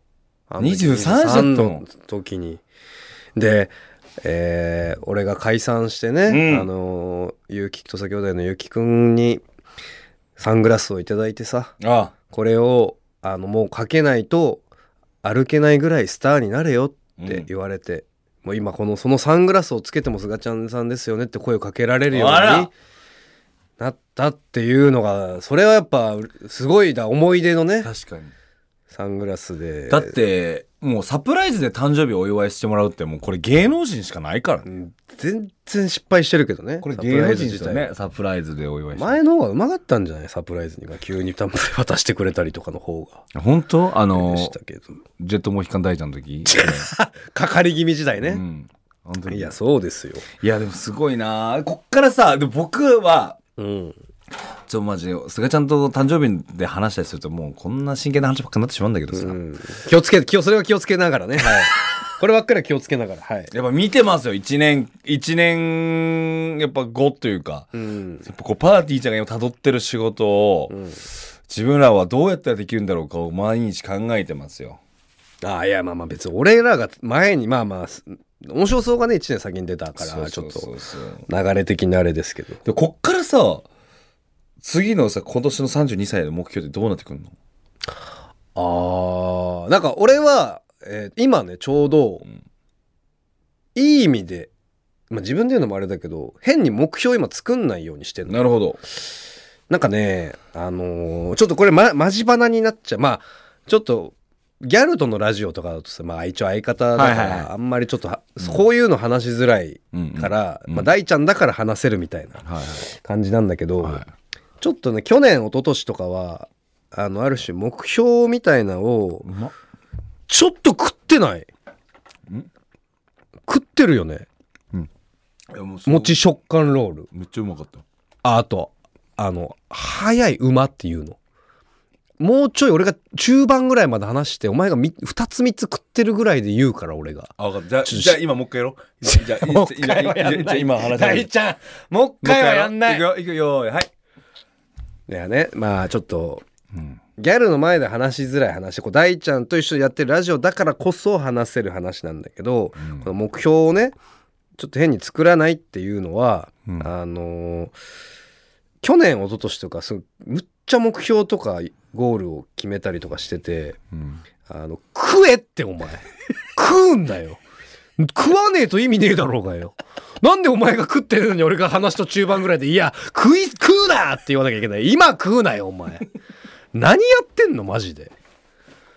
あの23歳だったの？の時に。で、えー俺が解散してね、うん。あのー、ゆうきと先ほどのゆうきくんにサングラスをいただいてさ、あこれをあのもうかけないと歩けないぐらいスターになれよって言われて、もう今このそのサングラスをつけてもすがちゃんさんですよねって声をかけられるようになったっていうのがそれはやっぱすごいだ思い出のね確かに。サングラスで。だって、もうサプライズで誕生日お祝いしてもらうってもうこれ芸能人しかないからね。うん全然失敗してるけどねこれ芸能人ですよね。サプライズでお祝いして。前の方がうまかったんじゃない？サプライズにが急に渡してくれたりとかの方が本当？あでのジェットモヒカン大ちゃんの時？かかり気味時代ね、うん。本当に。いやそうですよいやでもすごいなこっからさ、で僕は、うんちょ、マジで、菅ちゃんと誕生日で話したりすると、もうこんな真剣な話ばっかになってしまうんだけどさ。うん。気をつけ気をそれは気をつけながらね、はい、こればっかりは気をつけながらはい、やっぱ見てますよ、一年、一年、やっぱ後というか、うん。やっぱこうパーティーちゃんが今辿ってる仕事を、ん。自分らはどうやったらできるんだろうかを毎日考えてますよ。ああいやまあまあ別に俺らが前にまあまあす面白そうがね1年先に出たからちょっとそうそう流れ的にあれですけどで、こっからさ、次のさ、今年の32歳の目標ってどうなってくるの？あーなんか俺は、えー今ねちょうど、ん。いい意味で、まあ、自分で言うのもあれだけど変に目標今作んないようにしてんの。なるほど。なんかねあのーちょっとこれ、ま、マジ花になっちゃう。まあちょっとギャルとのラジオとかだとさ、まあ、一応相方だから、はいはいはい。あんまりちょっとは、こういうの話しづらいうんうんから、うん。まあ、大ちゃんだから話せるみたいなはい。感じなんだけど、はい。はいちょっとね去年一昨年とかはあのある種目標みたいなのをうまっ。ちょっと食ってない。ん？食ってるよね。いやもうそう。餅食感ロール。めっちゃうまかった。ああとあの早い馬っていうの。もうちょい俺が中盤ぐらいまで話してお前がみ2つ3つ食ってるぐらいで言うから俺が。あ、分かった。じゃあ、ちょじゃあ今もう一回やろう。じゃあ、もう一回はやんないじゃあ今話し大ちゃんもう一回はやんない。いくよ、いくよ、はい。やね。まあちょっとうん。ギャルの前で話しづらい話こう大ちゃんと一緒にやってるラジオだからこそ話せる話なんだけど、うん。この目標をねちょっと変に作らないっていうのは、うん。あのー去年一昨年とかすむっちゃ目標とかゴールを決めたりとかしててうん。あの食えってお前。食うんだよ食わねえと意味ねえだろうがよなんでお前が食ってるのに俺が話と中盤ぐらいで「いや食い食うな!」って言わなきゃいけない今食うなよお前何やってんのマジで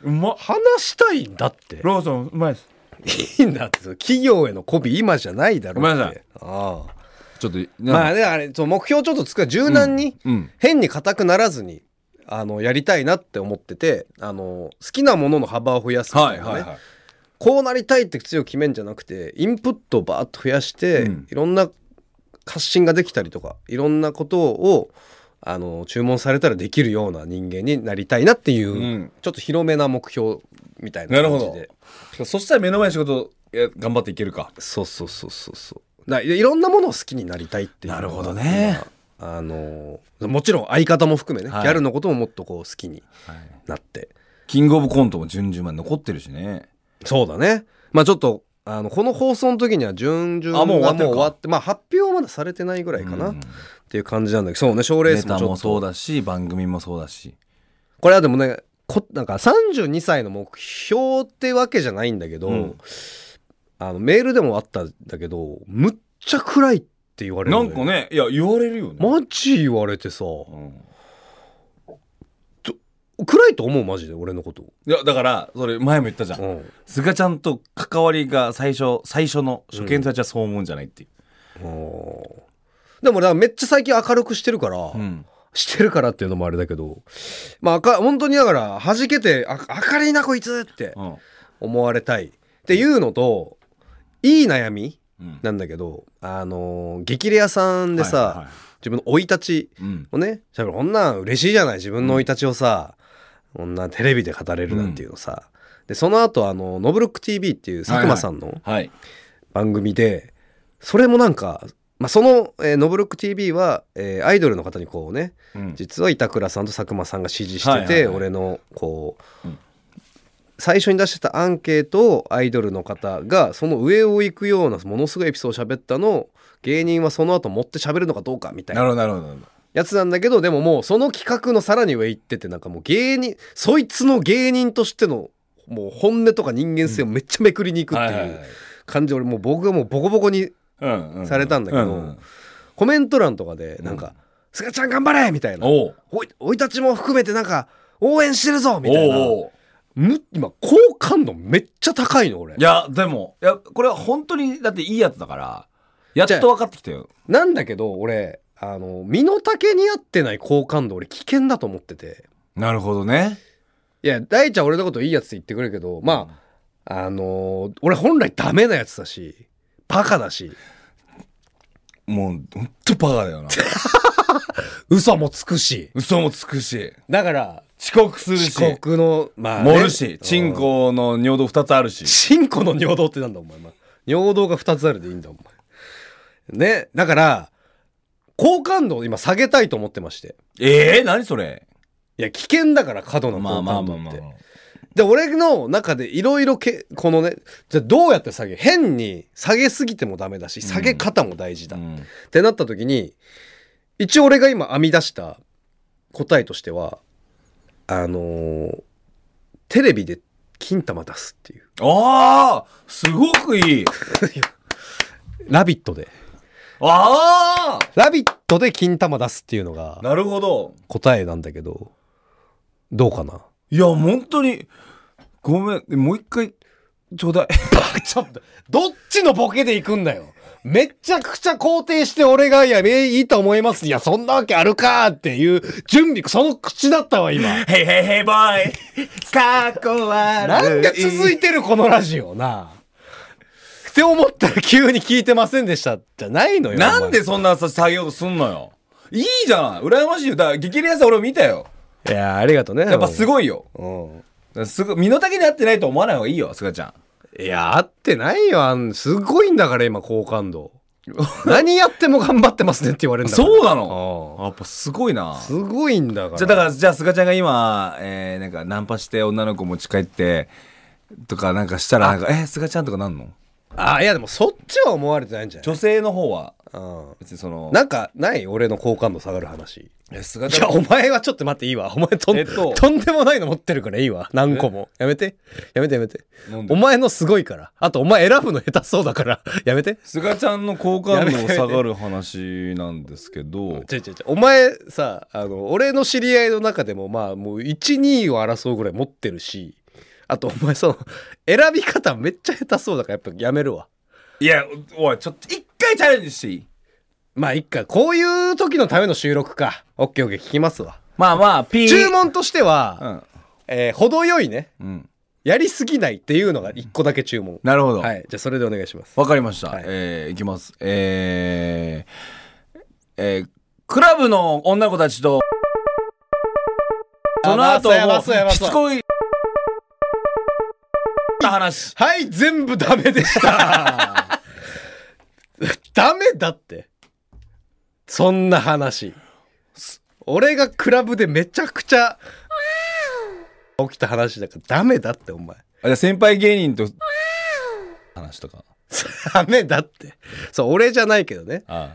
うまっ。話したいんだってローソン、うまいです。いいんだって企業への媚び今じゃないだろごめんなさいああちょっと、まあねあれそう目標ちょっとつく柔軟に、うん。変に硬くならずにあのやりたいなって思っててあの好きなものの幅を増やすみたなね、はいいはいはい。こうなりたいって強く決めんじゃなくてインプットをバーッと増やして、うん。いろんな発信ができたりとかいろんなことをあの注文されたらできるような人間になりたいなっていう、うん。ちょっと広めな目標みたいななるほ感じでど。そしたら目の前の仕事、頑張っていけるか。そうそうそうそうそう。いいろんなものを好きになりたいっていうなるほどね。今あのもちろん相方も含めね、はい。ギャルのことももっとこう好きになって。キングオブコントも順々まで残ってるしね。そうだね。まあちょっとあのこの放送の時には準々あもう終わがってるか。もう終わってまあ発表はまだされてないぐらいかな、うん。っていう感じなんだけどそうね賞レーネタもスもちょっと。そうだし、番組もそうだし。これはでもねこなんか32歳の目標ってわけじゃないんだけど、うん。あのメールでもあったんだけどむっちゃ暗いって言われるなんかねいや言われるよね、マジ言われてさ。うん暗いと思うマジで俺のこと。いやだからそれ前も言ったじゃん、うん。ちゃんと関わりが最初最初の初見たちはそう思うんじゃないっていう、でもなめっちゃ最近明るくしてるから、うん。してるからっていうのもあれだけどまあか本当にだから弾けてあ明るいなこいつってうん。思われたい。っていうのといい悩みうん。なんだけどあのー激レアさんでさ、はいはいはい。自分の生い立ちうんをねしゃべるこんなん嬉しいじゃない自分の生い立ちをさ、こんなテレビで語れるなんていうのさ、でその後あの「ノブロック TV」っていう佐久間さんのはい番組で、それもなんか、まあ、その、えーノブロック TV は、えーアイドルの方にこうねうん。実は板倉さんと佐久間さんが指示してて、はいはいはい。俺のこう、うん。最初に出してたアンケートをアイドルの方がその上を行くようなものすごいエピソードを喋ったのを芸人はその後持って喋るのかどうかみたいな。なるほどなるほどやつなんだけどでももうその企画のさらに上行っててなんかもう芸人そいつの芸人としてのもう本音とか人間性をめっちゃめくりに行くってはいう感じで俺もう僕がもうボコボコにされたんだけどコメント欄とかでなんか「すがちゃん頑張れ!」みたいな。おう「おいたちも含めてなんか応援してるぞ!」みたいな。む今好感度めっちゃ高いの俺。いやでもいやこれは本当にだっていいやつだからやっと分かってきたよ。なんだけど俺あの身の丈に合ってない好感度俺危険だと思ってて。なるほどね。いや大ちゃん俺のこといいやつって言ってくれるけどまああのー俺本来ダメなやつだしバカだし。もうほんとバカだよな。嘘もつくし。嘘もつくし。だから遅刻するし。遅刻のまあ、ね、盛るし。チンコの尿道2つあるし。チンコの尿道ってなんだお前、まあ尿道が2つあるでいいんだお前。ね。だから好感度を今下げたいと思ってまして。ええ何それ？いや危険だから過度なまあ好感度って、まあまあまあで俺の中でいろいろけこのねじゃあどうやって下げ？変に下げすぎてもダメだし下げ方も大事だ、っうん。てなった時に一応俺が今編み出した答えとしてはあのーテレビで金玉出すっていう。ああすごくいい「ラビット!」であ「ラビット!」で金玉出すっていうのがあなるほど。答えなんだけどどうかな？いや本当に。ごめん。もう一回ちょうだい。ちょっとどっちのボケで行くんだよ。めっちゃくちゃ肯定して俺が、いや、えいいと思います。いや、そんなわけあるかっていう準備、その口だったわ、今。ヘイヘイヘイボーイかっこ悪い。なんで続いてるこのラジオ。な。って思ったら急に聞いてませんでしたじゃないのよ。なんでそんなさ下げようとすんのよいいじゃん羨ましいよだから激レアさん俺見たよいや、ありがとうね。やっぱすごいようん。すごい身の丈に合ってないと思わない方がいいよすがちゃんいや、合ってないよ。あんすごいんだから、今、好感度。何やっても頑張ってますねって言われるんだから。そうなの？あやっぱすごいなあすごいんだから。じゃあだからじゃあすがちゃんが今、えー、なんかナンパして女の子持ち帰ってとかなんかしたらなんかえすがちゃんとかなんの？あ、いや、でもそっちは思われてないんじゃない？女性の方はうん。別にそのなんかない？俺の好感度下がる話。えすがいや、ちゃんお前はちょっと待っていいわ。お前とん,、えっととんでもないの持ってるからいいわ。何個も。やめて。やめてやめてなん。で？お前のすごいから。あとお前選ぶの下手そうだから。やめて。すがちゃんの好感度下がる話なんですけどちょいちょいちょいお前さ、あの、俺の知り合いの中でもまあもう1、2位を争うぐらい持ってるし、あとお前その、選び方めっちゃ下手そうだからやっぱやめるわ。いやおいちょっと一回チャレンジしていい？まあいっか。こういう時のための収録か。オッケーオッケー聞きますわ。まあまあピー注文としては、うんえー程よいね。うんやりすぎないっていうのが一個だけ注文。なるほどわ、はい。じゃあそれでお願いします。かりました、はいえー、いきますえー、えー、クラブの女の子たちとその後もそうやばそうしつこい話はい、全部ダメでした。ダメだって。そんな話。俺がクラブでめちゃくちゃ起きた話だからダメだってお前。あじゃあ先輩芸人と話とかダメだって。そう、俺じゃないけどね。あ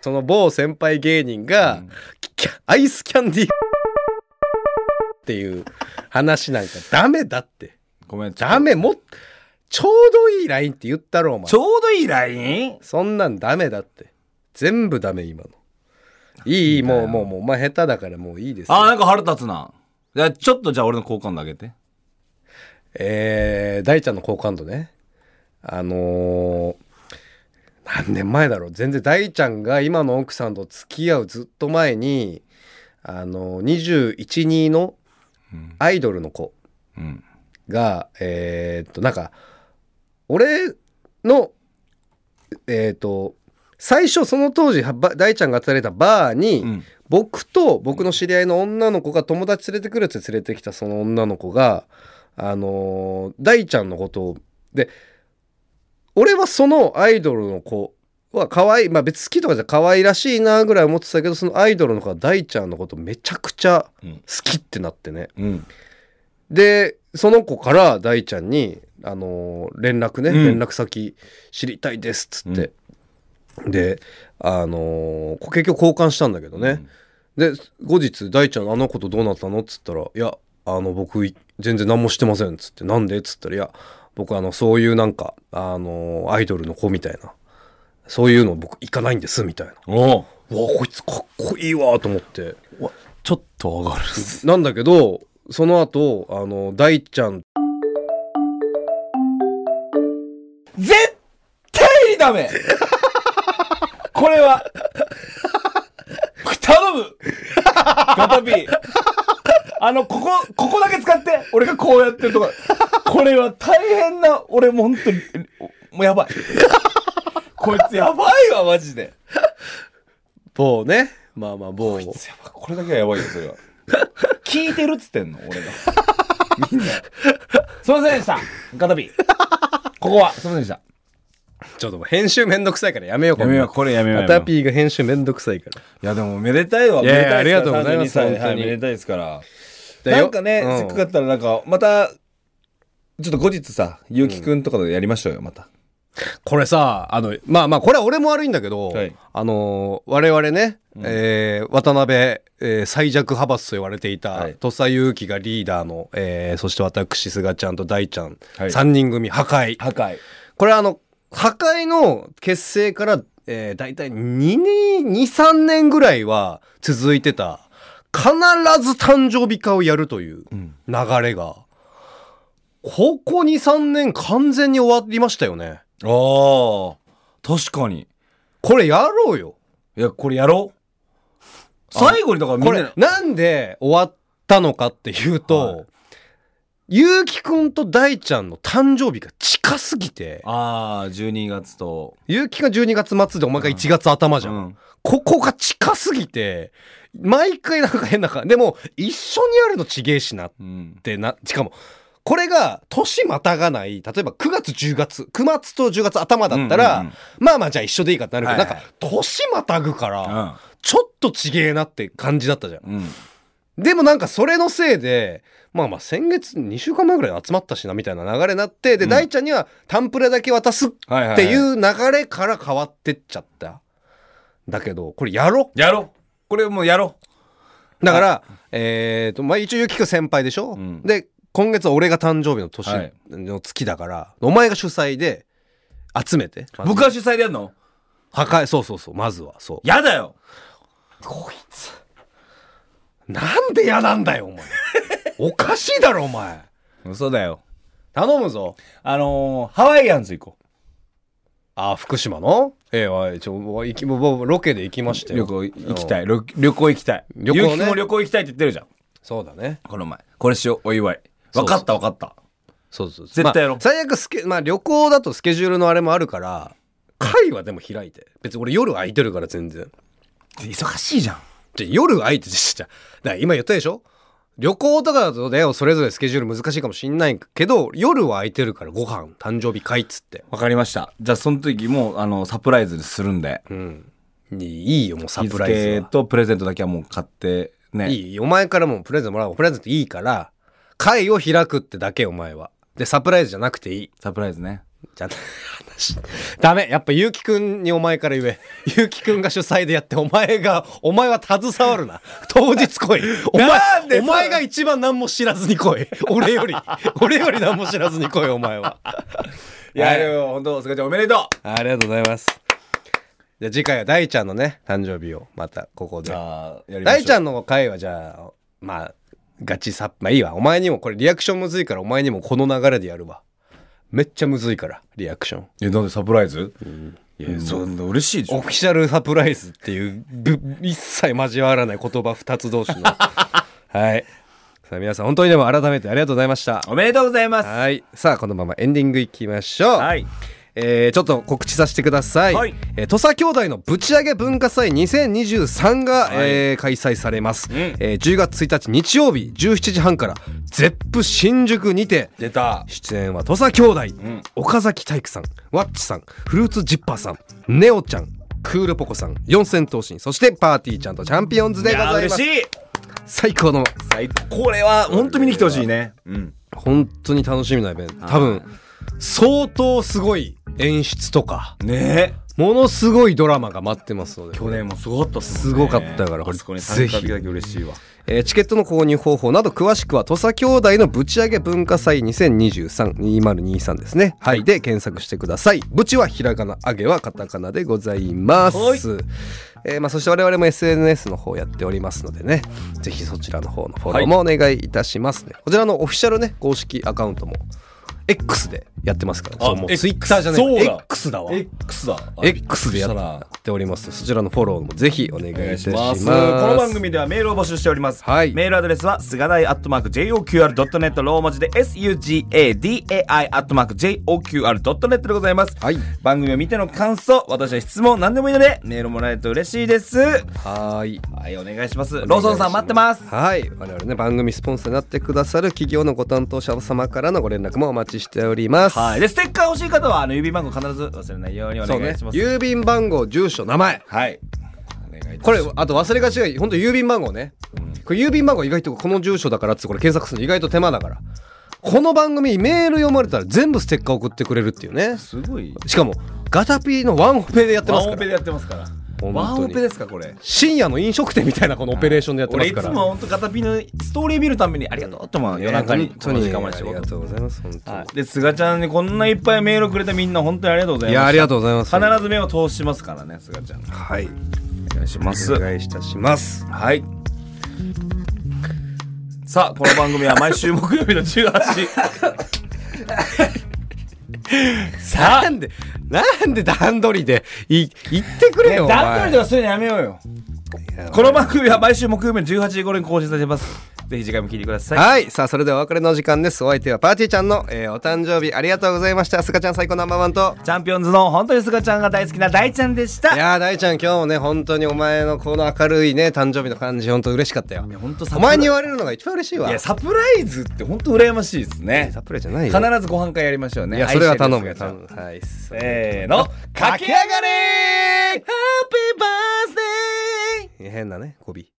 その某先輩芸人が、うんアイスキャンディーっていう話なんかダメだって。ごめん。ダメも、ちょうどいいラインって言ったろお前。ちょうどいいライン？そんなんダメだって。全部ダメ今の。いいもうもうもうお前下手だからもういいですよ。あーなんか腹立つな。じゃあちょっとじゃあ俺の好感度上げて。えー、大ちゃんの好感度ね。あのー、何年前だろう。全然大ちゃんが今の奥さんと付き合うずっと前にあのー、212のアイドルの子。うんが、えーっとなんか俺のえーっと最初その当時大ちゃんが働いたバーに、うん。僕と僕の知り合いの女の子が友達連れてくるって連れてきたその女の子があのー大ちゃんのことをで俺はそのアイドルの子は可愛いまあ別に好きとかじゃ可愛らしいなぐらい思ってたけどそのアイドルの子が大ちゃんのことめちゃくちゃうん。好きってなってね。うん。でその子から大ちゃんに、あのー連絡ね、うん。連絡先知りたいですっつって、であのー結局交換したんだけどね、で後日大ちゃんあの子とどうなったのっつったら「いやあの僕い全然何もしてません」っつって「なんで?」っつったら「いや僕あのそういうなんかあのアイドルの子みたいな。そういうの僕行かないんです」みたいな。おお「うわこいつかっこいいわ」と思って。ちょっと上がるなんだけどその後あの大ちゃん。絶対にダメ。これは頼む。ガタピー。あのここここだけ使って俺がこうやってるとこ。これは大変な俺もう本当にもうやばい。こいつやばいわマジで。某ね。まあまあ某こいつやばい。これだけはやばいよそれは聞いてるっつってんの？俺が。みんな。すいませんでした。ガタピーここは。すいませんでした。ちょっともう編集めんどくさいからやめようやめよう。これやめようアタピーが編集めんどくさいから。いやでもめでたいわ。いやいやめでたありがとうございます。32歳本当に。はいめでたいですから。だよ。なんかね、うん。せっかくだったらなんかまたちょっと後日さゆうきくんとかでやりましょうよまた、これさあのまあまあこれは俺も悪いんだけど、はい。あの我々ね、えー渡辺、えー最弱派閥と言われていた、はい。土佐祐希がリーダーの、えーそして私菅ちゃんと大ちゃん、はい。3人組破壊。破壊。これはあの破壊の結成から、えー、大体2年23年ぐらいは続いてた必ず誕生日会をやるといううん。流れが、ここ23年完全に終わりましたよねああ確かに。これやろうよ。いやこれやろう。最後にだからみこんな。れなんで終わったのかっていうと、はい。ゆうきくんと大ちゃんの誕生日が近すぎてああ12月と。ゆうきが12月末でお前が1月頭じゃん、うん。ここが近すぎて毎回なんか変な感じ。でも一緒にやるのちげえしなっうん。てなしかもこれが年またがない例えば9月10月9月と10月頭だったら、うんうんうん。まあまあじゃあ一緒でいいかってなるけど、はいはい。なんか年またぐから、ちょっとちげえなって感じだったじゃん。うん。うんでもなんかそれのせいでまあまあ先月2週間前ぐらい集まったしなみたいな流れになってで、うん。大ちゃんにはタンプレだけ渡すっていう流れから変わってっちゃった。だけどこれやろやろう。これもうやろだから、えっとまあ一応ゆきく先輩でしょ、うん。で今月は俺が誕生日の年はい。の月だから、お前が主催で集めて。う僕は主催でやるの？破壊そうそうそう。まずは。そう。やだよ。こいつ。なんで嫌なんだよお前。おかしいだろお前。嘘だよ。頼むぞ。あのー、ハワイアンズ行こあ福島の？ええわちょ行きもうロケで行きましたよ。う旅行行きたい。旅旅行行きたい。旅行ね。も旅行行きたいって言ってるじゃん。そうだね。この前。これしよう。お祝い分かった分かった。そうそう絶対やろ。うまあ最悪スケ、まあ、旅行だとスケジュールのあれもあるから会はでも開いて。別に俺夜空いてるから全然。忙しいじゃん。じゃ夜空いてじゃだから今言ったでしょ？旅行とかだとねそれぞれスケジュール難しいかもしんないけど夜は空いてるからご飯誕生日会っつって。分かりました。じゃあその時もあのサプライズするんで。うん。いいよもうサ日プライズ付はとプレゼントだけはもう買ってね。いいお前からもプレゼントもらおう。プレゼントいいから会を開くってだけお前は。でサプライズじゃなくていい。サプライズね。ちゃ話。ダメ。やっぱゆうきくんにお前から言え。ゆうきくんが主催でやってお前がお前は携わるな。当日来い。お前お前が一番何も知らずに来い。俺より。俺より何も知らずに来いお前は。いやでも本当すがちゃんおめでとう。ありがとうございます。じゃあ次回は大ちゃんのね誕生日をまたここで。大ちゃんの回はじゃあまあガチサッまあいいわ。お前にもこれリアクションむずいからお前にもこの流れでやるわ。めっちゃむずいからリアクション。えなんでサプライズ、いやそんな嬉しいでしょオフィシャルサプライズっていうぶ一切交わらない言葉二つ同士の。はい。さあ皆さん本当にでも改めてありがとうございました。おめでとうございます。はい。さあこのままエンディングいきましょう。はいえーちょっと告知させてください。はい。えー土佐兄弟のぶち上げ文化祭2023が、はい。えー開催されます、ん。えー10月1日日曜日17時半から、ゼップ新宿にて、出た。出演は土佐兄弟、ん。岡崎体育さん、ワッチさん、フルーツジッパーさん、ネオちゃん、クールポコさん、四千頭身、そしてパーティーちゃんとチャンピオンズでございます。いや嬉しい。最高の、最高これは本当見に来てほしいね。うん。本当に楽しみなイベント。多分、相当すごい演出とか、ねえものすごいドラマが待ってますので。去年もすごかったっすすごかったからこれぜひ嬉しいわえーチケットの購入方法など詳しくは土佐兄弟のぶち上げ文化祭2023-2023ですね。はい。で検索してください。ぶちはひらがな、あげはカタカナでございます。はいえーまあ、そして我々も SNS の方やっておりますのでね、ぜひそちらの方のフォローもお願いいたしますね。こちらのオフィシャルね、公式アカウントも X でやってますから、そうもう Twitter じゃない X だわ。X だ。X でやびっております。そちらのフォローもぜひお願いします。す。この番組ではメールを募集しております、はい。メールアドレスは菅大アットマーク JOQR.net ローマ字で SUGADAI アットマーク JOQR.net でございます、はい。番組を見ての感想私は質問何でもいいのでメールもらえると嬉しいです。はーい。はいお願いします。ローソンさん待ってます。はい。我々ね番組スポンサーになってくださる企業のご担当者様からのご連絡もお待ちしております。はい。でステッカー欲しい方はあの郵便番号必ず忘れないようにお願いします、郵便番号住所名前。はい。これあと忘れがちがいい。本当郵便番号ね、これ郵便番号意外とこの住所だからってこれ検索するの意外と手間だから。この番組メール読まれたら全部ステッカー送ってくれるっていうね。すごい。しかもガタピーのワンオペでやってますから。ワンオペでやってますからワンオペですかこれ。深夜の飲食店みたいなこのオペレーションでやってますから。つも本当ガタピーのストーリー見るためにありがとうって思う。夜中にこの時間まで仕事ありがとうございます本当に、はい。で菅ちゃんにこんないっぱいメールくれたみんな本当にありがとうございますいやありがとうございます。必ず目を通しますからね菅ちゃん。はい。お願いします。お願いいたします。はい。さあこの番組は毎週木曜日の18時 なんでなんで段取りでい言ってくれよ、段取りとかそういうのやめようよこの番組は毎週木曜日の18時頃に更新されてます。ぜひ次回も聞いてください。はい。さあそれではお別れのお時間です。お相手はパーティーちゃんの、えーお誕生日ありがとうございました。すかちゃん最高ナンバーワンと。チャンピオンズの本当に菅ちゃんが大好きな大ちゃんでした。いやー大ちゃん今日もね本当にお前のこの明るいね誕生日の感じ本当嬉しかったよ。本当お前に言われるのが一番嬉しいわ。いやサプライズって本当羨ましいですね。サプライズじゃない必よずご飯会やりましょうね。いやそれは頼むよ頼む。はいせーの。駆け上がれ Happy birthday 変なね語尾。